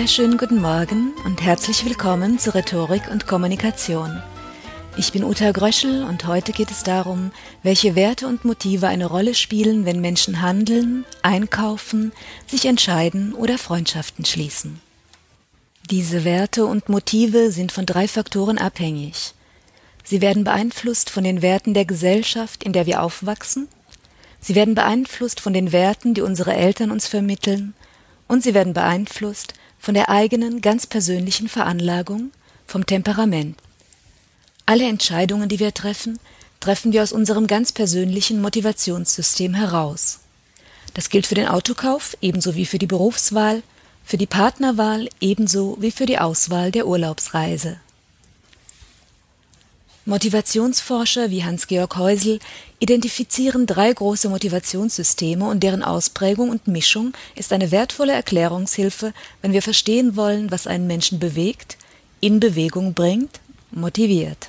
wunderschönen guten Morgen und herzlich willkommen zu Rhetorik und Kommunikation. Ich bin Uta Gröschel und heute geht es darum, welche Werte und Motive eine Rolle spielen, wenn Menschen handeln, einkaufen, sich entscheiden oder Freundschaften schließen. Diese Werte und Motive sind von drei Faktoren abhängig. Sie werden beeinflusst von den Werten der Gesellschaft, in der wir aufwachsen, sie werden beeinflusst von den Werten, die unsere Eltern uns vermitteln, und sie werden beeinflusst von der eigenen ganz persönlichen Veranlagung, vom Temperament. Alle Entscheidungen, die wir treffen, treffen wir aus unserem ganz persönlichen Motivationssystem heraus. Das gilt für den Autokauf ebenso wie für die Berufswahl, für die Partnerwahl ebenso wie für die Auswahl der Urlaubsreise. Motivationsforscher wie Hans-Georg Häusel identifizieren drei große Motivationssysteme und deren Ausprägung und Mischung ist eine wertvolle Erklärungshilfe, wenn wir verstehen wollen, was einen Menschen bewegt, in Bewegung bringt, motiviert.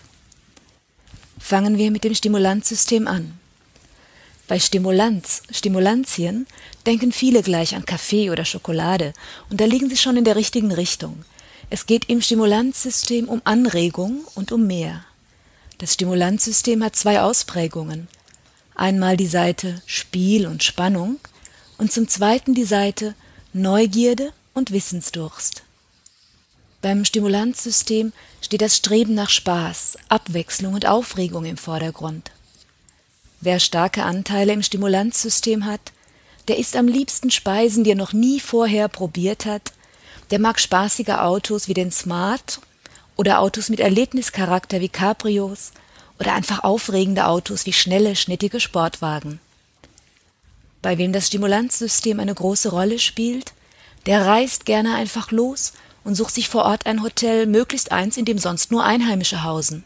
Fangen wir mit dem Stimulanzsystem an. Bei Stimulanz, Stimulantien denken viele gleich an Kaffee oder Schokolade, und da liegen sie schon in der richtigen Richtung. Es geht im Stimulanzsystem um Anregung und um mehr. Das Stimulanzsystem hat zwei Ausprägungen. Einmal die Seite Spiel und Spannung und zum zweiten die Seite Neugierde und Wissensdurst. Beim Stimulanzsystem steht das Streben nach Spaß, Abwechslung und Aufregung im Vordergrund. Wer starke Anteile im Stimulanzsystem hat, der isst am liebsten Speisen, die er noch nie vorher probiert hat, der mag spaßige Autos wie den Smart oder Autos mit Erlebnischarakter wie Cabrios oder einfach aufregende Autos wie schnelle, schnittige Sportwagen. Bei wem das Stimulanzsystem eine große Rolle spielt, der reist gerne einfach los und sucht sich vor Ort ein Hotel, möglichst eins, in dem sonst nur Einheimische hausen.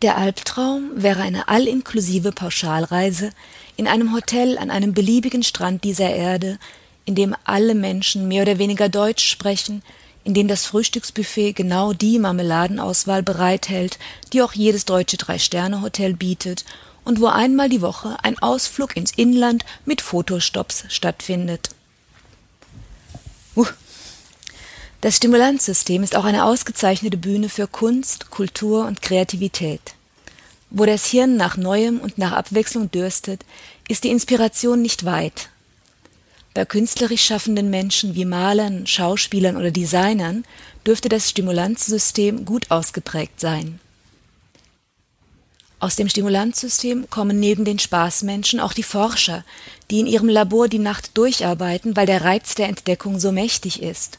Der Albtraum wäre eine allinklusive Pauschalreise in einem Hotel an einem beliebigen Strand dieser Erde, in dem alle Menschen mehr oder weniger Deutsch sprechen, in dem das Frühstücksbuffet genau die Marmeladenauswahl bereithält, die auch jedes deutsche Drei-Sterne-Hotel bietet und wo einmal die Woche ein Ausflug ins Inland mit Fotostops stattfindet. Uh, das Stimulanzsystem ist auch eine ausgezeichnete Bühne für Kunst, Kultur und Kreativität. Wo das Hirn nach Neuem und nach Abwechslung dürstet, ist die Inspiration nicht weit. Bei künstlerisch schaffenden Menschen wie Malern, Schauspielern oder Designern dürfte das Stimulanzsystem gut ausgeprägt sein. Aus dem Stimulanzsystem kommen neben den Spaßmenschen auch die Forscher, die in ihrem Labor die Nacht durcharbeiten, weil der Reiz der Entdeckung so mächtig ist.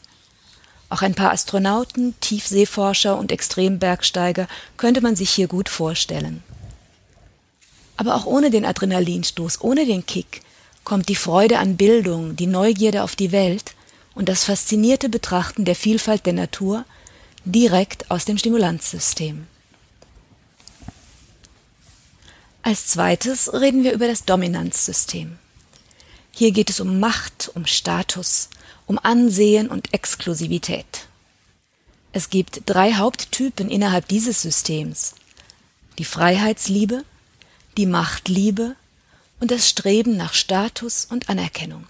Auch ein paar Astronauten, Tiefseeforscher und Extrembergsteiger könnte man sich hier gut vorstellen. Aber auch ohne den Adrenalinstoß, ohne den Kick, kommt die Freude an Bildung, die Neugierde auf die Welt und das faszinierte Betrachten der Vielfalt der Natur direkt aus dem Stimulanzsystem. Als zweites reden wir über das Dominanzsystem. Hier geht es um Macht, um Status, um Ansehen und Exklusivität. Es gibt drei Haupttypen innerhalb dieses Systems. Die Freiheitsliebe, die Machtliebe und das Streben nach Status und Anerkennung.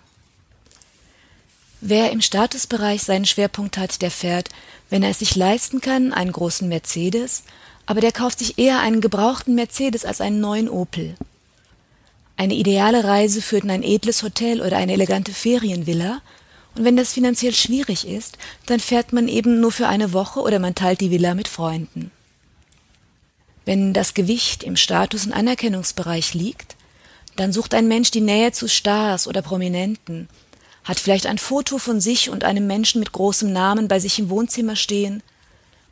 Wer im Statusbereich seinen Schwerpunkt hat, der fährt, wenn er es sich leisten kann, einen großen Mercedes, aber der kauft sich eher einen gebrauchten Mercedes als einen neuen Opel. Eine ideale Reise führt in ein edles Hotel oder eine elegante Ferienvilla und wenn das finanziell schwierig ist, dann fährt man eben nur für eine Woche oder man teilt die Villa mit Freunden. Wenn das Gewicht im Status- und Anerkennungsbereich liegt, dann sucht ein Mensch die Nähe zu Stars oder Prominenten, hat vielleicht ein Foto von sich und einem Menschen mit großem Namen bei sich im Wohnzimmer stehen,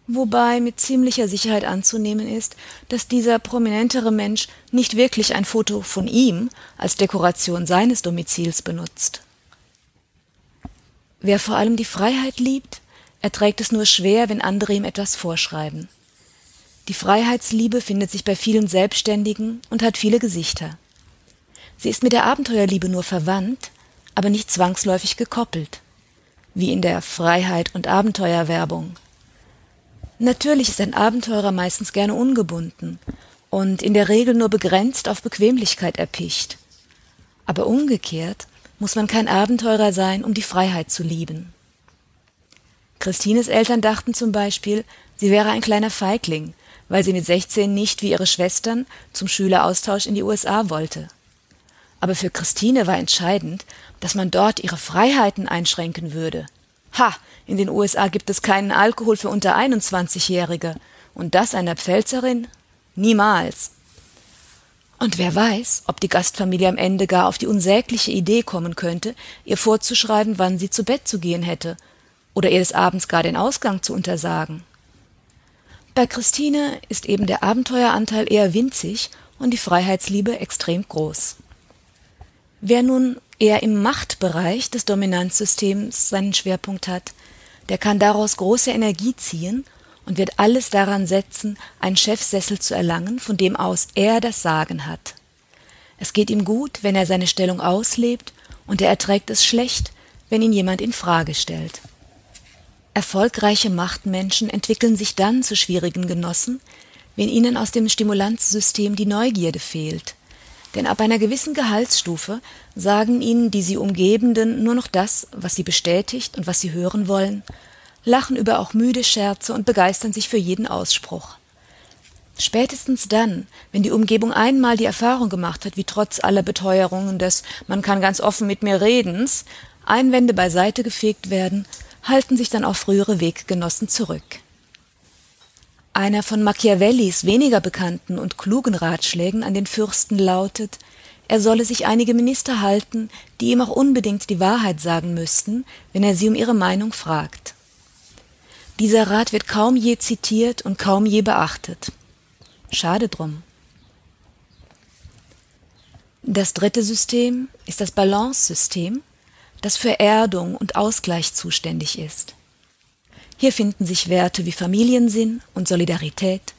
wobei mit ziemlicher Sicherheit anzunehmen ist, dass dieser prominentere Mensch nicht wirklich ein Foto von ihm als Dekoration seines Domizils benutzt. Wer vor allem die Freiheit liebt, erträgt es nur schwer, wenn andere ihm etwas vorschreiben. Die Freiheitsliebe findet sich bei vielen Selbstständigen und hat viele Gesichter. Sie ist mit der Abenteuerliebe nur verwandt, aber nicht zwangsläufig gekoppelt, wie in der Freiheit und Abenteuerwerbung. Natürlich ist ein Abenteurer meistens gerne ungebunden und in der Regel nur begrenzt auf Bequemlichkeit erpicht. Aber umgekehrt muss man kein Abenteurer sein, um die Freiheit zu lieben. Christines Eltern dachten zum Beispiel, sie wäre ein kleiner Feigling, weil sie mit 16 nicht wie ihre Schwestern zum Schüleraustausch in die USA wollte. Aber für Christine war entscheidend, dass man dort ihre Freiheiten einschränken würde. Ha, in den USA gibt es keinen Alkohol für unter 21-Jährige. Und das einer Pfälzerin? Niemals. Und wer weiß, ob die Gastfamilie am Ende gar auf die unsägliche Idee kommen könnte, ihr vorzuschreiben, wann sie zu Bett zu gehen hätte, oder ihr des Abends gar den Ausgang zu untersagen. Bei Christine ist eben der Abenteueranteil eher winzig und die Freiheitsliebe extrem groß. Wer nun eher im Machtbereich des Dominanzsystems seinen Schwerpunkt hat, der kann daraus große Energie ziehen und wird alles daran setzen, einen Chefsessel zu erlangen, von dem aus er das Sagen hat. Es geht ihm gut, wenn er seine Stellung auslebt, und er erträgt es schlecht, wenn ihn jemand in Frage stellt. Erfolgreiche Machtmenschen entwickeln sich dann zu schwierigen Genossen, wenn ihnen aus dem Stimulanzsystem die Neugierde fehlt. Denn ab einer gewissen Gehaltsstufe sagen ihnen die sie Umgebenden nur noch das, was sie bestätigt und was sie hören wollen, lachen über auch müde Scherze und begeistern sich für jeden Ausspruch. Spätestens dann, wenn die Umgebung einmal die Erfahrung gemacht hat, wie trotz aller Beteuerungen des Man kann ganz offen mit mir redens Einwände beiseite gefegt werden, halten sich dann auch frühere Weggenossen zurück. Einer von Machiavellis weniger bekannten und klugen Ratschlägen an den Fürsten lautet, er solle sich einige Minister halten, die ihm auch unbedingt die Wahrheit sagen müssten, wenn er sie um ihre Meinung fragt. Dieser Rat wird kaum je zitiert und kaum je beachtet. Schade drum. Das dritte System ist das Balance-System, das für Erdung und Ausgleich zuständig ist. Hier finden sich Werte wie Familiensinn und Solidarität,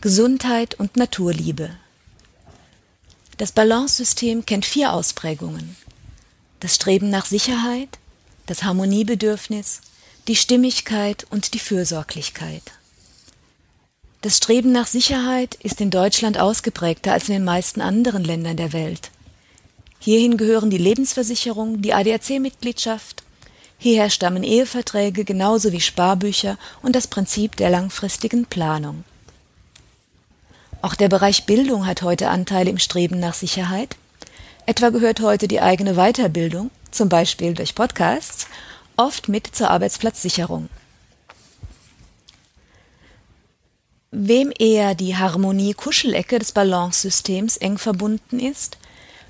Gesundheit und Naturliebe. Das Balance-System kennt vier Ausprägungen. Das Streben nach Sicherheit, das Harmoniebedürfnis, die Stimmigkeit und die Fürsorglichkeit. Das Streben nach Sicherheit ist in Deutschland ausgeprägter als in den meisten anderen Ländern der Welt. Hierhin gehören die Lebensversicherung, die ADAC-Mitgliedschaft, hierher stammen Eheverträge genauso wie Sparbücher und das Prinzip der langfristigen Planung. Auch der Bereich Bildung hat heute Anteile im Streben nach Sicherheit. Etwa gehört heute die eigene Weiterbildung, zum Beispiel durch Podcasts, oft mit zur Arbeitsplatzsicherung. Wem eher die Harmonie-Kuschelecke des Balance-Systems eng verbunden ist,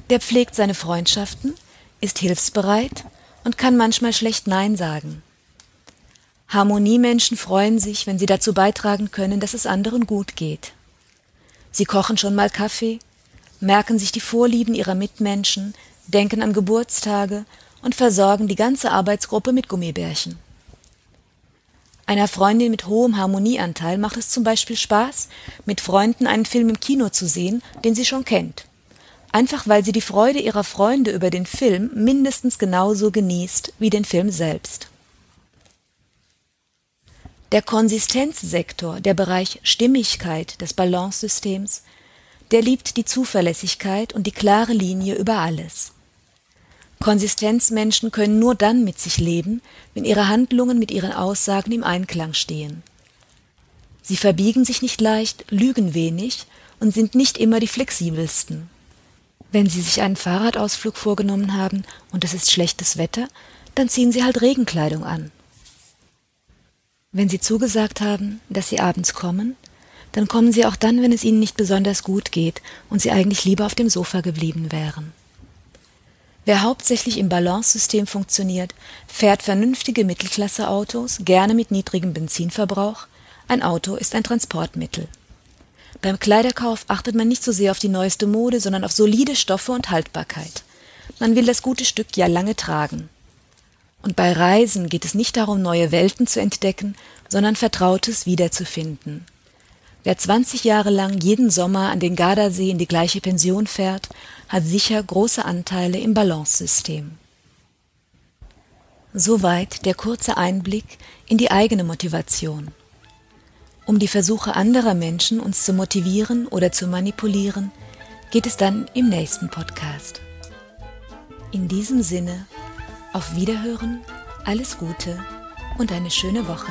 der pflegt seine Freundschaften, ist hilfsbereit und kann manchmal schlecht Nein sagen. Harmoniemenschen freuen sich, wenn sie dazu beitragen können, dass es anderen gut geht. Sie kochen schon mal Kaffee, merken sich die Vorlieben ihrer Mitmenschen, denken an Geburtstage und versorgen die ganze Arbeitsgruppe mit Gummibärchen. Einer Freundin mit hohem Harmonieanteil macht es zum Beispiel Spaß, mit Freunden einen Film im Kino zu sehen, den sie schon kennt. Einfach weil sie die Freude ihrer Freunde über den Film mindestens genauso genießt wie den Film selbst. Der Konsistenzsektor, der Bereich Stimmigkeit des Balancesystems, der liebt die Zuverlässigkeit und die klare Linie über alles. Konsistenzmenschen können nur dann mit sich leben, wenn ihre Handlungen mit ihren Aussagen im Einklang stehen. Sie verbiegen sich nicht leicht, lügen wenig und sind nicht immer die flexibelsten. Wenn sie sich einen Fahrradausflug vorgenommen haben und es ist schlechtes Wetter, dann ziehen sie halt Regenkleidung an. Wenn sie zugesagt haben, dass sie abends kommen, dann kommen sie auch dann, wenn es ihnen nicht besonders gut geht und sie eigentlich lieber auf dem Sofa geblieben wären. Wer hauptsächlich im Balancesystem funktioniert, fährt vernünftige Mittelklasseautos, gerne mit niedrigem Benzinverbrauch. Ein Auto ist ein Transportmittel. Beim Kleiderkauf achtet man nicht so sehr auf die neueste Mode, sondern auf solide Stoffe und Haltbarkeit. Man will das gute Stück ja lange tragen. Und bei Reisen geht es nicht darum, neue Welten zu entdecken, sondern Vertrautes wiederzufinden. Wer 20 Jahre lang jeden Sommer an den Gardasee in die gleiche Pension fährt, hat sicher große Anteile im Balancesystem. Soweit der kurze Einblick in die eigene Motivation. Um die Versuche anderer Menschen, uns zu motivieren oder zu manipulieren, geht es dann im nächsten Podcast. In diesem Sinne, auf Wiederhören, alles Gute und eine schöne Woche.